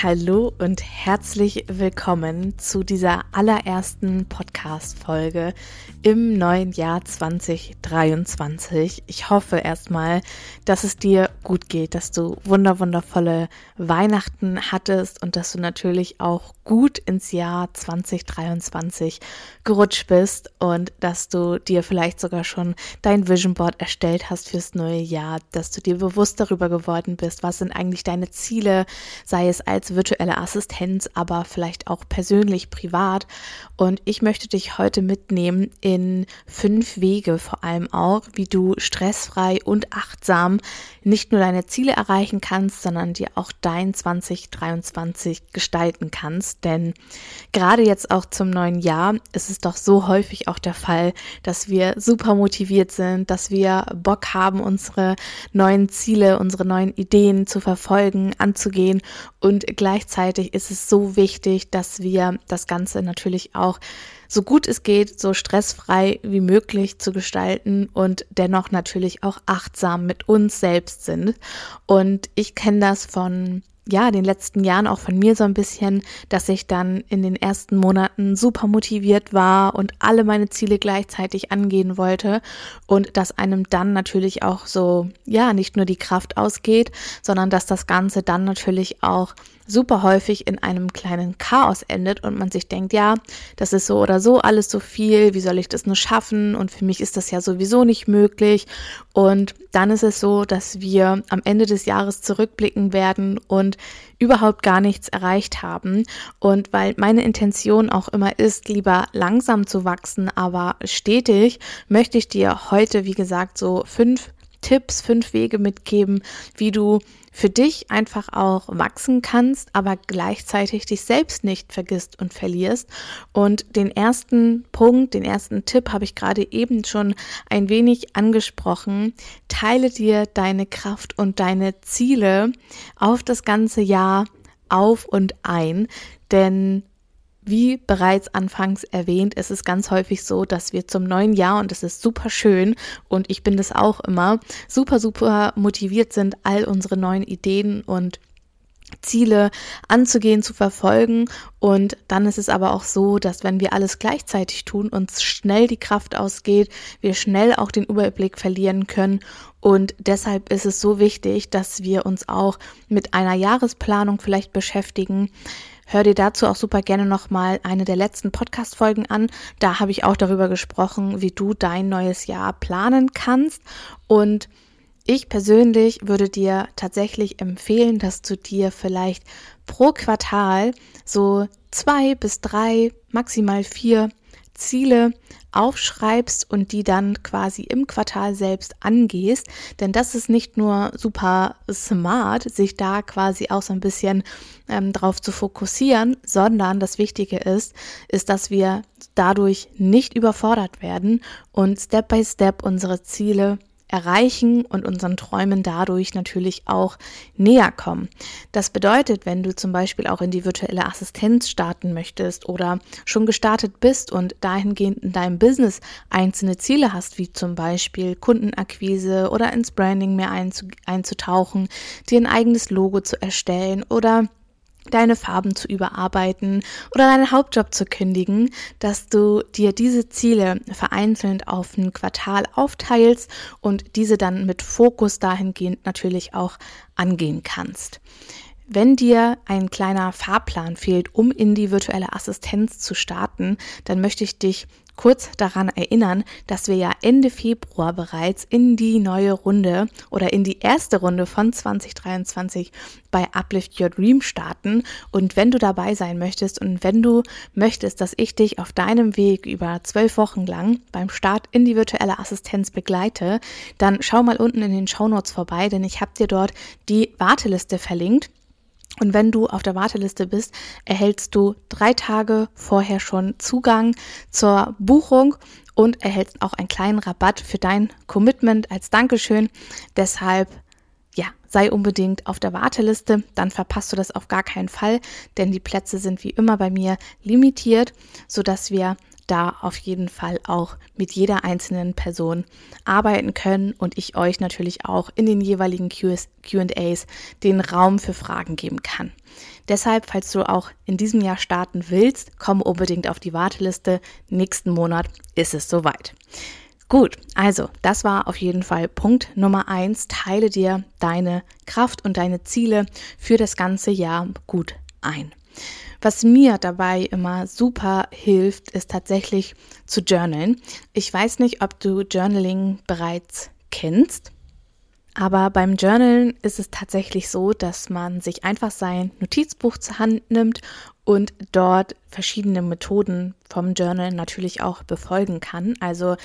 Hallo und herzlich willkommen zu dieser allerersten Podcast-Folge im neuen Jahr 2023. Ich hoffe erstmal, dass es dir gut geht, dass du wunder wundervolle Weihnachten hattest und dass du natürlich auch gut ins Jahr 2023 gerutscht bist und dass du dir vielleicht sogar schon dein Vision Board erstellt hast fürs neue Jahr, dass du dir bewusst darüber geworden bist, was sind eigentlich deine Ziele, sei es als virtuelle Assistenz, aber vielleicht auch persönlich, privat. Und ich möchte dich heute mitnehmen in fünf Wege, vor allem auch, wie du stressfrei und achtsam nicht nur deine Ziele erreichen kannst, sondern dir auch dein 2023 gestalten kannst. Denn gerade jetzt auch zum neuen Jahr ist es doch so häufig auch der Fall, dass wir super motiviert sind, dass wir Bock haben, unsere neuen Ziele, unsere neuen Ideen zu verfolgen, anzugehen. Und gleichzeitig ist es so wichtig, dass wir das Ganze natürlich auch so gut es geht, so stressfrei wie möglich zu gestalten und dennoch natürlich auch achtsam mit uns selbst sind. Und ich kenne das von ja, den letzten Jahren auch von mir so ein bisschen, dass ich dann in den ersten Monaten super motiviert war und alle meine Ziele gleichzeitig angehen wollte und dass einem dann natürlich auch so, ja, nicht nur die Kraft ausgeht, sondern dass das Ganze dann natürlich auch super häufig in einem kleinen Chaos endet und man sich denkt, ja, das ist so oder so alles so viel, wie soll ich das nur schaffen? Und für mich ist das ja sowieso nicht möglich. Und dann ist es so, dass wir am Ende des Jahres zurückblicken werden und überhaupt gar nichts erreicht haben. Und weil meine Intention auch immer ist, lieber langsam zu wachsen, aber stetig, möchte ich dir heute, wie gesagt, so fünf Tipps, fünf Wege mitgeben, wie du für dich einfach auch wachsen kannst, aber gleichzeitig dich selbst nicht vergisst und verlierst. Und den ersten Punkt, den ersten Tipp habe ich gerade eben schon ein wenig angesprochen. Teile dir deine Kraft und deine Ziele auf das ganze Jahr auf und ein, denn wie bereits anfangs erwähnt, ist es ganz häufig so, dass wir zum neuen Jahr, und das ist super schön, und ich bin das auch immer, super, super motiviert sind, all unsere neuen Ideen und Ziele anzugehen, zu verfolgen. Und dann ist es aber auch so, dass wenn wir alles gleichzeitig tun, uns schnell die Kraft ausgeht, wir schnell auch den Überblick verlieren können. Und deshalb ist es so wichtig, dass wir uns auch mit einer Jahresplanung vielleicht beschäftigen, Hör dir dazu auch super gerne nochmal eine der letzten Podcast-Folgen an. Da habe ich auch darüber gesprochen, wie du dein neues Jahr planen kannst. Und ich persönlich würde dir tatsächlich empfehlen, dass du dir vielleicht pro Quartal so zwei bis drei, maximal vier Ziele aufschreibst und die dann quasi im Quartal selbst angehst. Denn das ist nicht nur super smart, sich da quasi auch so ein bisschen ähm, drauf zu fokussieren, sondern das Wichtige ist, ist, dass wir dadurch nicht überfordert werden und Step by Step unsere Ziele erreichen und unseren Träumen dadurch natürlich auch näher kommen. Das bedeutet, wenn du zum Beispiel auch in die virtuelle Assistenz starten möchtest oder schon gestartet bist und dahingehend in deinem Business einzelne Ziele hast, wie zum Beispiel Kundenakquise oder ins Branding mehr einzutauchen, dir ein eigenes Logo zu erstellen oder deine Farben zu überarbeiten oder deinen Hauptjob zu kündigen, dass du dir diese Ziele vereinzelt auf ein Quartal aufteilst und diese dann mit Fokus dahingehend natürlich auch angehen kannst. Wenn dir ein kleiner Fahrplan fehlt, um in die virtuelle Assistenz zu starten, dann möchte ich dich kurz daran erinnern, dass wir ja Ende Februar bereits in die neue Runde oder in die erste Runde von 2023 bei Uplift Your Dream starten. Und wenn du dabei sein möchtest und wenn du möchtest, dass ich dich auf deinem Weg über zwölf Wochen lang beim Start in die virtuelle Assistenz begleite, dann schau mal unten in den Show Notes vorbei, denn ich habe dir dort die Warteliste verlinkt. Und wenn du auf der Warteliste bist, erhältst du drei Tage vorher schon Zugang zur Buchung und erhältst auch einen kleinen Rabatt für dein Commitment als Dankeschön. Deshalb ja, sei unbedingt auf der Warteliste, dann verpasst du das auf gar keinen Fall, denn die Plätze sind wie immer bei mir limitiert, sodass wir da auf jeden Fall auch mit jeder einzelnen Person arbeiten können und ich euch natürlich auch in den jeweiligen QAs den Raum für Fragen geben kann. Deshalb, falls du auch in diesem Jahr starten willst, komm unbedingt auf die Warteliste. Nächsten Monat ist es soweit. Gut, also das war auf jeden Fall Punkt Nummer eins. Teile dir deine Kraft und deine Ziele für das ganze Jahr gut ein. Was mir dabei immer super hilft, ist tatsächlich zu journalen. Ich weiß nicht, ob du Journaling bereits kennst. Aber beim Journalen ist es tatsächlich so, dass man sich einfach sein Notizbuch zur Hand nimmt und dort verschiedene Methoden vom Journal natürlich auch befolgen kann. Also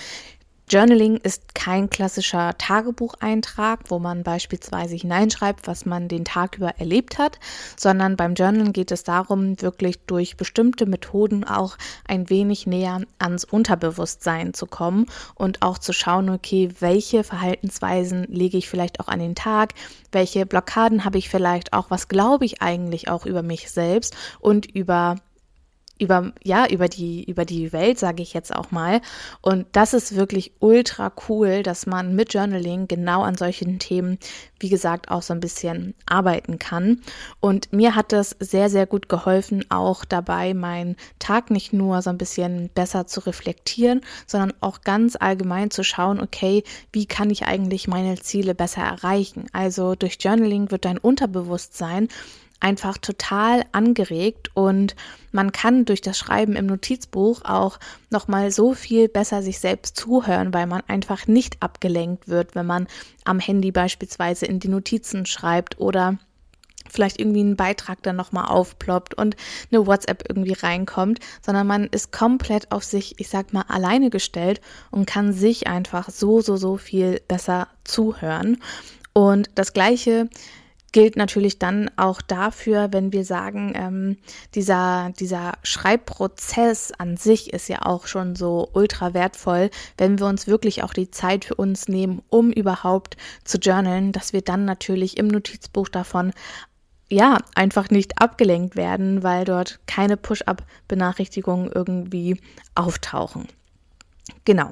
Journaling ist kein klassischer Tagebucheintrag, wo man beispielsweise hineinschreibt, was man den Tag über erlebt hat, sondern beim Journalen geht es darum, wirklich durch bestimmte Methoden auch ein wenig näher ans Unterbewusstsein zu kommen und auch zu schauen, okay, welche Verhaltensweisen lege ich vielleicht auch an den Tag, welche Blockaden habe ich vielleicht auch, was glaube ich eigentlich auch über mich selbst und über über ja über die über die Welt sage ich jetzt auch mal und das ist wirklich ultra cool, dass man mit Journaling genau an solchen Themen wie gesagt auch so ein bisschen arbeiten kann und mir hat das sehr sehr gut geholfen auch dabei meinen Tag nicht nur so ein bisschen besser zu reflektieren, sondern auch ganz allgemein zu schauen, okay, wie kann ich eigentlich meine Ziele besser erreichen? Also durch Journaling wird dein Unterbewusstsein einfach total angeregt und man kann durch das Schreiben im Notizbuch auch noch mal so viel besser sich selbst zuhören, weil man einfach nicht abgelenkt wird, wenn man am Handy beispielsweise in die Notizen schreibt oder vielleicht irgendwie ein Beitrag dann nochmal aufploppt und eine WhatsApp irgendwie reinkommt, sondern man ist komplett auf sich, ich sag mal, alleine gestellt und kann sich einfach so, so, so viel besser zuhören. Und das Gleiche gilt natürlich dann auch dafür, wenn wir sagen, ähm, dieser, dieser Schreibprozess an sich ist ja auch schon so ultra wertvoll, wenn wir uns wirklich auch die Zeit für uns nehmen, um überhaupt zu journalen, dass wir dann natürlich im Notizbuch davon ja, einfach nicht abgelenkt werden, weil dort keine Push-up-Benachrichtigungen irgendwie auftauchen. Genau.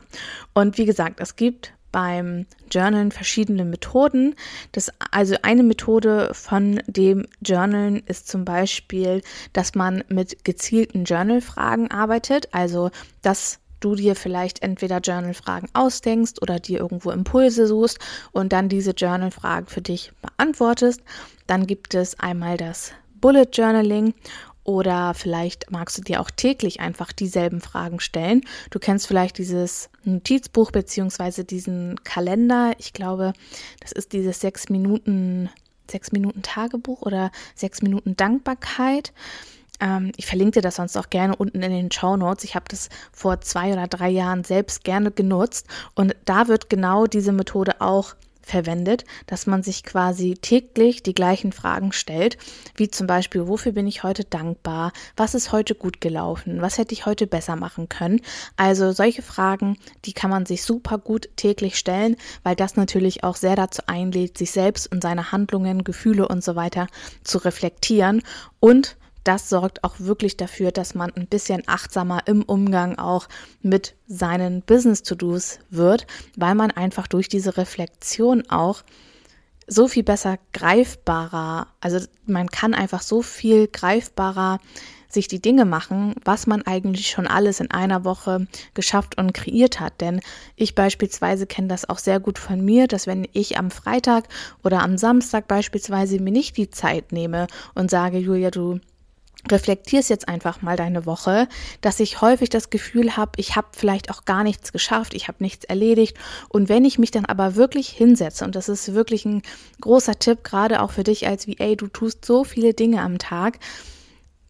Und wie gesagt, es gibt beim Journalen verschiedene Methoden. Das, also eine Methode von dem Journalen ist zum Beispiel, dass man mit gezielten Journal-Fragen arbeitet. Also dass du dir vielleicht entweder Journal-Fragen ausdenkst oder dir irgendwo Impulse suchst und dann diese Journal-Fragen für dich beantwortest. Dann gibt es einmal das Bullet Journaling oder vielleicht magst du dir auch täglich einfach dieselben Fragen stellen. Du kennst vielleicht dieses Notizbuch beziehungsweise diesen Kalender. Ich glaube, das ist dieses sechs Minuten, sechs Minuten Tagebuch oder sechs Minuten Dankbarkeit. Ähm, ich verlinke dir das sonst auch gerne unten in den Show Notes. Ich habe das vor zwei oder drei Jahren selbst gerne genutzt und da wird genau diese Methode auch verwendet, dass man sich quasi täglich die gleichen Fragen stellt, wie zum Beispiel, wofür bin ich heute dankbar? Was ist heute gut gelaufen? Was hätte ich heute besser machen können? Also solche Fragen, die kann man sich super gut täglich stellen, weil das natürlich auch sehr dazu einlädt, sich selbst und seine Handlungen, Gefühle und so weiter zu reflektieren und das sorgt auch wirklich dafür, dass man ein bisschen achtsamer im Umgang auch mit seinen Business-To-Dos wird, weil man einfach durch diese Reflexion auch so viel besser greifbarer, also man kann einfach so viel greifbarer sich die Dinge machen, was man eigentlich schon alles in einer Woche geschafft und kreiert hat. Denn ich beispielsweise kenne das auch sehr gut von mir, dass wenn ich am Freitag oder am Samstag beispielsweise mir nicht die Zeit nehme und sage, Julia, du reflektierst jetzt einfach mal deine Woche, dass ich häufig das Gefühl habe, ich habe vielleicht auch gar nichts geschafft, ich habe nichts erledigt. Und wenn ich mich dann aber wirklich hinsetze, und das ist wirklich ein großer Tipp, gerade auch für dich als VA, du tust so viele Dinge am Tag.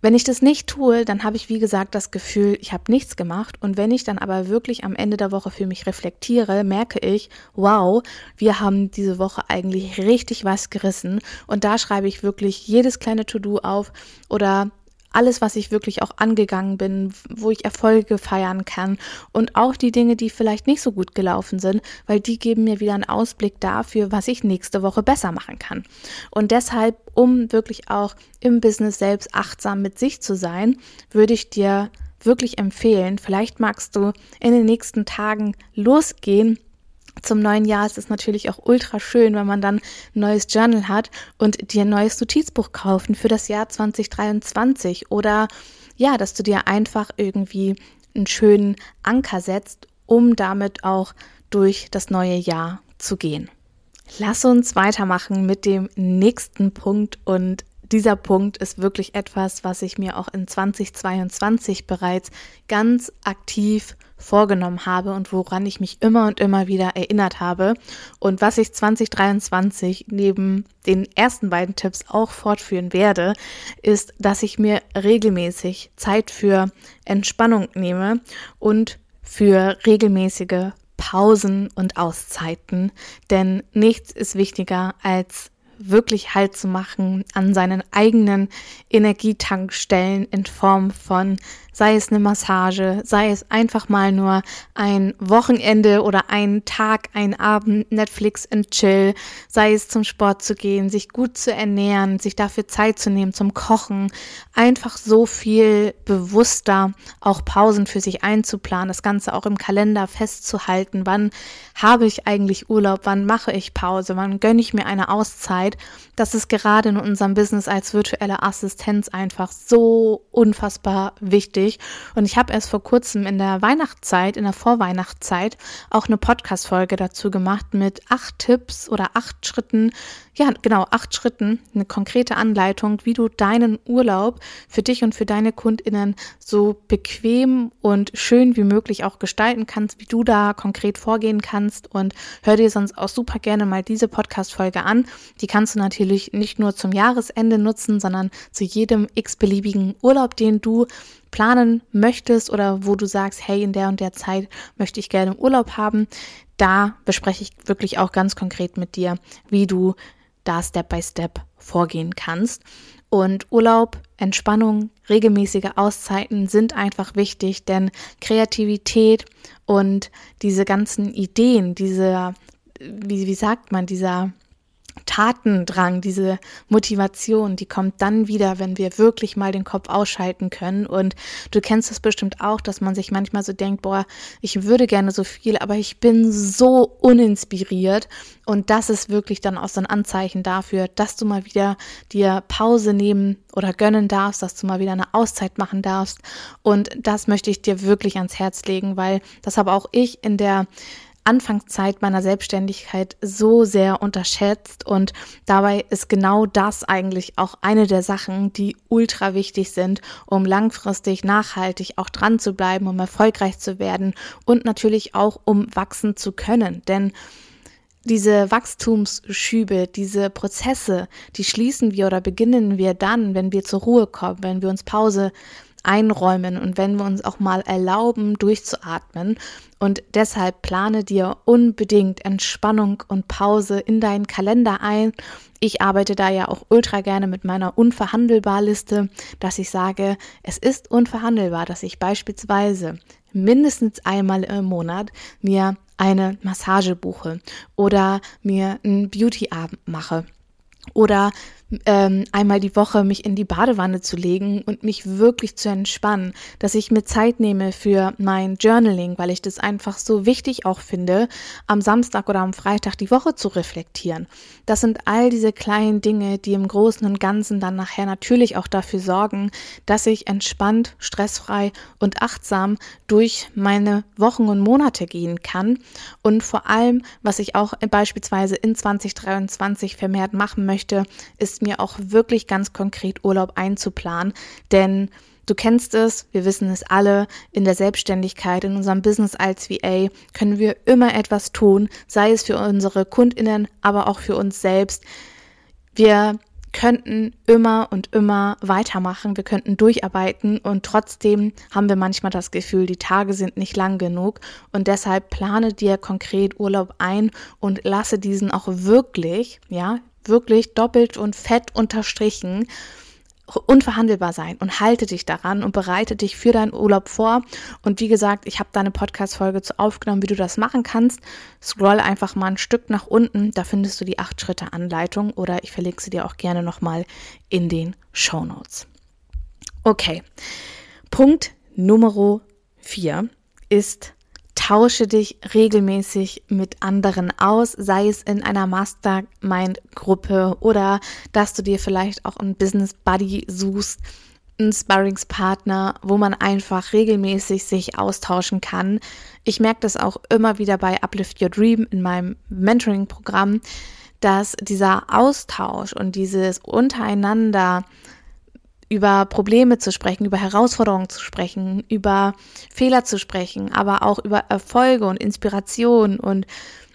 Wenn ich das nicht tue, dann habe ich, wie gesagt, das Gefühl, ich habe nichts gemacht. Und wenn ich dann aber wirklich am Ende der Woche für mich reflektiere, merke ich, wow, wir haben diese Woche eigentlich richtig was gerissen. Und da schreibe ich wirklich jedes kleine To-Do auf oder alles, was ich wirklich auch angegangen bin, wo ich Erfolge feiern kann und auch die Dinge, die vielleicht nicht so gut gelaufen sind, weil die geben mir wieder einen Ausblick dafür, was ich nächste Woche besser machen kann. Und deshalb, um wirklich auch im Business selbst achtsam mit sich zu sein, würde ich dir wirklich empfehlen, vielleicht magst du in den nächsten Tagen losgehen zum neuen Jahr ist es natürlich auch ultra schön, wenn man dann ein neues Journal hat und dir ein neues Notizbuch kaufen für das Jahr 2023 oder ja, dass du dir einfach irgendwie einen schönen Anker setzt, um damit auch durch das neue Jahr zu gehen. Lass uns weitermachen mit dem nächsten Punkt und dieser Punkt ist wirklich etwas, was ich mir auch in 2022 bereits ganz aktiv vorgenommen habe und woran ich mich immer und immer wieder erinnert habe und was ich 2023 neben den ersten beiden Tipps auch fortführen werde, ist, dass ich mir regelmäßig Zeit für Entspannung nehme und für regelmäßige Pausen und Auszeiten, denn nichts ist wichtiger als wirklich Halt zu machen an seinen eigenen Energietankstellen in Form von sei es eine Massage, sei es einfach mal nur ein Wochenende oder ein Tag, ein Abend Netflix and Chill, sei es zum Sport zu gehen, sich gut zu ernähren, sich dafür Zeit zu nehmen zum Kochen, einfach so viel bewusster auch Pausen für sich einzuplanen, das Ganze auch im Kalender festzuhalten, wann habe ich eigentlich Urlaub, wann mache ich Pause, wann gönne ich mir eine Auszeit, das ist gerade in unserem Business als virtuelle Assistenz einfach so unfassbar wichtig wichtig. Und ich habe erst vor kurzem in der Weihnachtszeit, in der Vorweihnachtszeit, auch eine Podcast-Folge dazu gemacht mit acht Tipps oder acht Schritten, ja, genau, acht Schritten, eine konkrete Anleitung, wie du deinen Urlaub für dich und für deine KundInnen so bequem und schön wie möglich auch gestalten kannst, wie du da konkret vorgehen kannst. Und hör dir sonst auch super gerne mal diese Podcast-Folge an. Die kannst du natürlich nicht nur zum Jahresende nutzen, sondern zu jedem x-beliebigen Urlaub, den du planen möchtest oder wo du sagst, hey, in der und der Zeit möchte ich gerne Urlaub haben. Da bespreche ich wirklich auch ganz konkret mit dir, wie du da Step by Step vorgehen kannst. Und Urlaub, Entspannung, regelmäßige Auszeiten sind einfach wichtig, denn Kreativität und diese ganzen Ideen, diese, wie, wie sagt man, dieser Tatendrang, diese Motivation, die kommt dann wieder, wenn wir wirklich mal den Kopf ausschalten können. Und du kennst es bestimmt auch, dass man sich manchmal so denkt, boah, ich würde gerne so viel, aber ich bin so uninspiriert. Und das ist wirklich dann auch so ein Anzeichen dafür, dass du mal wieder dir Pause nehmen oder gönnen darfst, dass du mal wieder eine Auszeit machen darfst. Und das möchte ich dir wirklich ans Herz legen, weil das habe auch ich in der Anfangszeit meiner Selbstständigkeit so sehr unterschätzt und dabei ist genau das eigentlich auch eine der Sachen, die ultra wichtig sind, um langfristig nachhaltig auch dran zu bleiben, um erfolgreich zu werden und natürlich auch um wachsen zu können, denn diese Wachstumsschübe, diese Prozesse, die schließen wir oder beginnen wir dann, wenn wir zur Ruhe kommen, wenn wir uns Pause einräumen und wenn wir uns auch mal erlauben, durchzuatmen. Und deshalb plane dir unbedingt Entspannung und Pause in deinen Kalender ein. Ich arbeite da ja auch ultra gerne mit meiner Unverhandelbar-Liste, dass ich sage, es ist unverhandelbar, dass ich beispielsweise mindestens einmal im Monat mir eine Massage buche oder mir einen Beauty-Abend mache oder ähm, einmal die Woche mich in die Badewanne zu legen und mich wirklich zu entspannen, dass ich mir Zeit nehme für mein Journaling, weil ich das einfach so wichtig auch finde, am Samstag oder am Freitag die Woche zu reflektieren. Das sind all diese kleinen Dinge, die im Großen und Ganzen dann nachher natürlich auch dafür sorgen, dass ich entspannt, stressfrei und achtsam durch meine Wochen und Monate gehen kann und vor allem, was ich auch beispielsweise in 2023 vermehrt machen möchte, ist mir auch wirklich ganz konkret Urlaub einzuplanen, denn Du kennst es, wir wissen es alle, in der Selbstständigkeit, in unserem Business als VA können wir immer etwas tun, sei es für unsere Kundinnen, aber auch für uns selbst. Wir könnten immer und immer weitermachen, wir könnten durcharbeiten und trotzdem haben wir manchmal das Gefühl, die Tage sind nicht lang genug und deshalb plane dir konkret Urlaub ein und lasse diesen auch wirklich, ja, wirklich doppelt und fett unterstrichen unverhandelbar sein und halte dich daran und bereite dich für deinen Urlaub vor. Und wie gesagt, ich habe da eine Podcast-Folge zu aufgenommen, wie du das machen kannst. Scroll einfach mal ein Stück nach unten, da findest du die 8-Schritte-Anleitung oder ich verlinke sie dir auch gerne nochmal in den Show Notes. Okay, Punkt Nummer 4 ist tausche dich regelmäßig mit anderen aus, sei es in einer Mastermind-Gruppe oder dass du dir vielleicht auch einen Business Buddy suchst, einen Sparringspartner, wo man einfach regelmäßig sich austauschen kann. Ich merke das auch immer wieder bei Uplift Your Dream in meinem Mentoring-Programm, dass dieser Austausch und dieses untereinander über Probleme zu sprechen, über Herausforderungen zu sprechen, über Fehler zu sprechen, aber auch über Erfolge und Inspiration und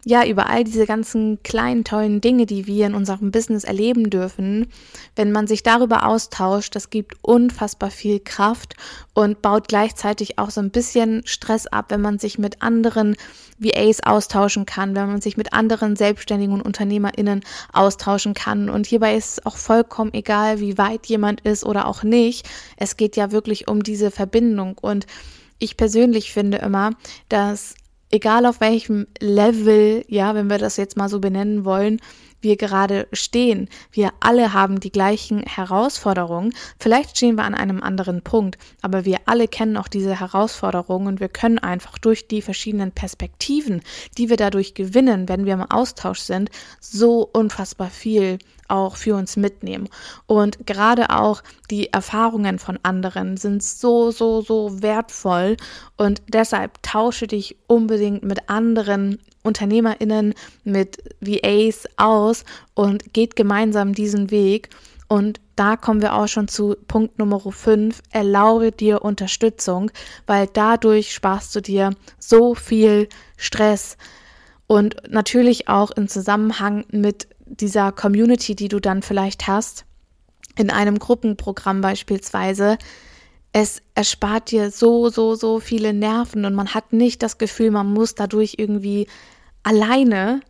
ja, über all diese ganzen kleinen, tollen Dinge, die wir in unserem Business erleben dürfen, wenn man sich darüber austauscht, das gibt unfassbar viel Kraft und baut gleichzeitig auch so ein bisschen Stress ab, wenn man sich mit anderen VAs austauschen kann, wenn man sich mit anderen Selbstständigen und UnternehmerInnen austauschen kann. Und hierbei ist es auch vollkommen egal, wie weit jemand ist oder auch nicht. Es geht ja wirklich um diese Verbindung und ich persönlich finde immer, dass egal auf welchem Level, ja, wenn wir das jetzt mal so benennen wollen, wir gerade stehen. Wir alle haben die gleichen Herausforderungen. Vielleicht stehen wir an einem anderen Punkt, aber wir alle kennen auch diese Herausforderungen und wir können einfach durch die verschiedenen Perspektiven, die wir dadurch gewinnen, wenn wir im Austausch sind, so unfassbar viel auch für uns mitnehmen. Und gerade auch die Erfahrungen von anderen sind so, so, so wertvoll. Und deshalb tausche dich unbedingt mit anderen UnternehmerInnen, mit VAs aus und geht gemeinsam diesen Weg. Und da kommen wir auch schon zu Punkt Nummer 5. Erlaube dir Unterstützung, weil dadurch sparst du dir so viel Stress. Und natürlich auch im Zusammenhang mit dieser Community, die du dann vielleicht hast, in einem Gruppenprogramm beispielsweise, es erspart dir so, so, so viele Nerven und man hat nicht das Gefühl, man muss dadurch irgendwie alleine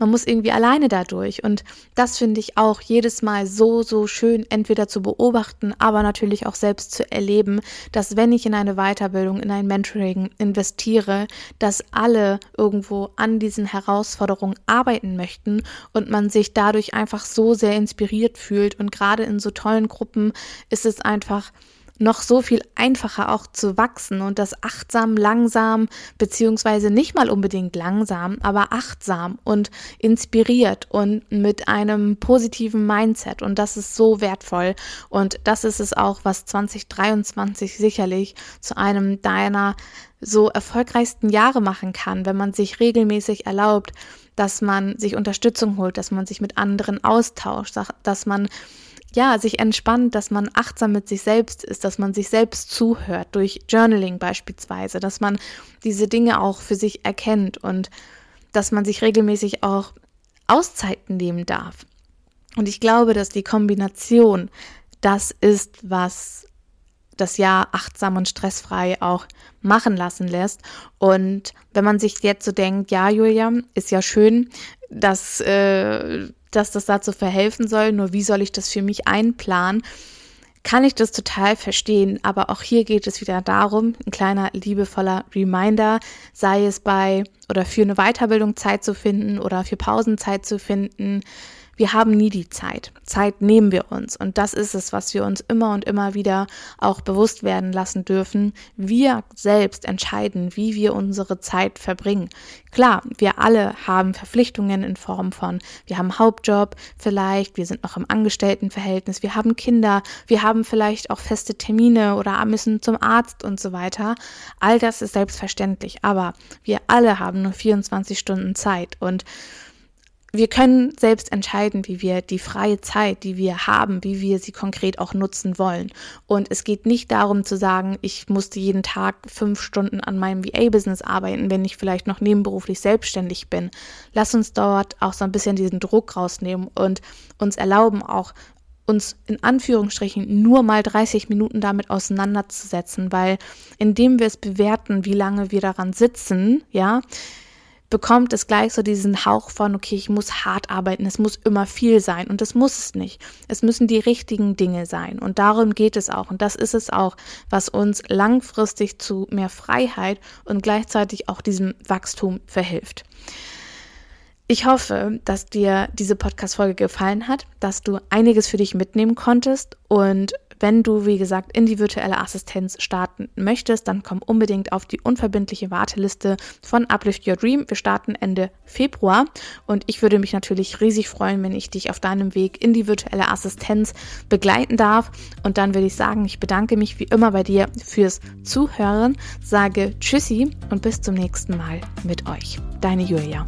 man muss irgendwie alleine dadurch. Und das finde ich auch jedes Mal so, so schön, entweder zu beobachten, aber natürlich auch selbst zu erleben, dass wenn ich in eine Weiterbildung, in ein Mentoring investiere, dass alle irgendwo an diesen Herausforderungen arbeiten möchten und man sich dadurch einfach so sehr inspiriert fühlt. Und gerade in so tollen Gruppen ist es einfach noch so viel einfacher auch zu wachsen und das achtsam, langsam, beziehungsweise nicht mal unbedingt langsam, aber achtsam und inspiriert und mit einem positiven Mindset. Und das ist so wertvoll. Und das ist es auch, was 2023 sicherlich zu einem deiner so erfolgreichsten Jahre machen kann, wenn man sich regelmäßig erlaubt, dass man sich Unterstützung holt, dass man sich mit anderen austauscht, dass man ja, sich entspannt, dass man achtsam mit sich selbst ist, dass man sich selbst zuhört, durch Journaling beispielsweise, dass man diese Dinge auch für sich erkennt und dass man sich regelmäßig auch Auszeiten nehmen darf. Und ich glaube, dass die Kombination das ist, was das Jahr achtsam und stressfrei auch machen lassen lässt. Und wenn man sich jetzt so denkt, ja, Julia, ist ja schön, dass äh, dass das dazu verhelfen soll, nur wie soll ich das für mich einplanen? Kann ich das total verstehen, aber auch hier geht es wieder darum, ein kleiner liebevoller Reminder, sei es bei oder für eine Weiterbildung Zeit zu finden oder für Pausenzeit zu finden, wir haben nie die Zeit. Zeit nehmen wir uns. Und das ist es, was wir uns immer und immer wieder auch bewusst werden lassen dürfen. Wir selbst entscheiden, wie wir unsere Zeit verbringen. Klar, wir alle haben Verpflichtungen in Form von, wir haben Hauptjob vielleicht, wir sind noch im Angestelltenverhältnis, wir haben Kinder, wir haben vielleicht auch feste Termine oder müssen zum Arzt und so weiter. All das ist selbstverständlich, aber wir alle haben nur 24 Stunden Zeit und wir können selbst entscheiden, wie wir die freie Zeit, die wir haben, wie wir sie konkret auch nutzen wollen. Und es geht nicht darum zu sagen, ich musste jeden Tag fünf Stunden an meinem VA-Business arbeiten, wenn ich vielleicht noch nebenberuflich selbstständig bin. Lass uns dort auch so ein bisschen diesen Druck rausnehmen und uns erlauben, auch uns in Anführungsstrichen nur mal 30 Minuten damit auseinanderzusetzen, weil indem wir es bewerten, wie lange wir daran sitzen, ja, bekommt es gleich so diesen Hauch von, okay, ich muss hart arbeiten, es muss immer viel sein und das muss es nicht. Es müssen die richtigen Dinge sein und darum geht es auch und das ist es auch, was uns langfristig zu mehr Freiheit und gleichzeitig auch diesem Wachstum verhilft. Ich hoffe, dass dir diese Podcast-Folge gefallen hat, dass du einiges für dich mitnehmen konntest und wenn du, wie gesagt, in die virtuelle Assistenz starten möchtest, dann komm unbedingt auf die unverbindliche Warteliste von Uplift Your Dream. Wir starten Ende Februar und ich würde mich natürlich riesig freuen, wenn ich dich auf deinem Weg in die virtuelle Assistenz begleiten darf. Und dann würde ich sagen, ich bedanke mich wie immer bei dir fürs Zuhören, sage Tschüssi und bis zum nächsten Mal mit euch. Deine Julia.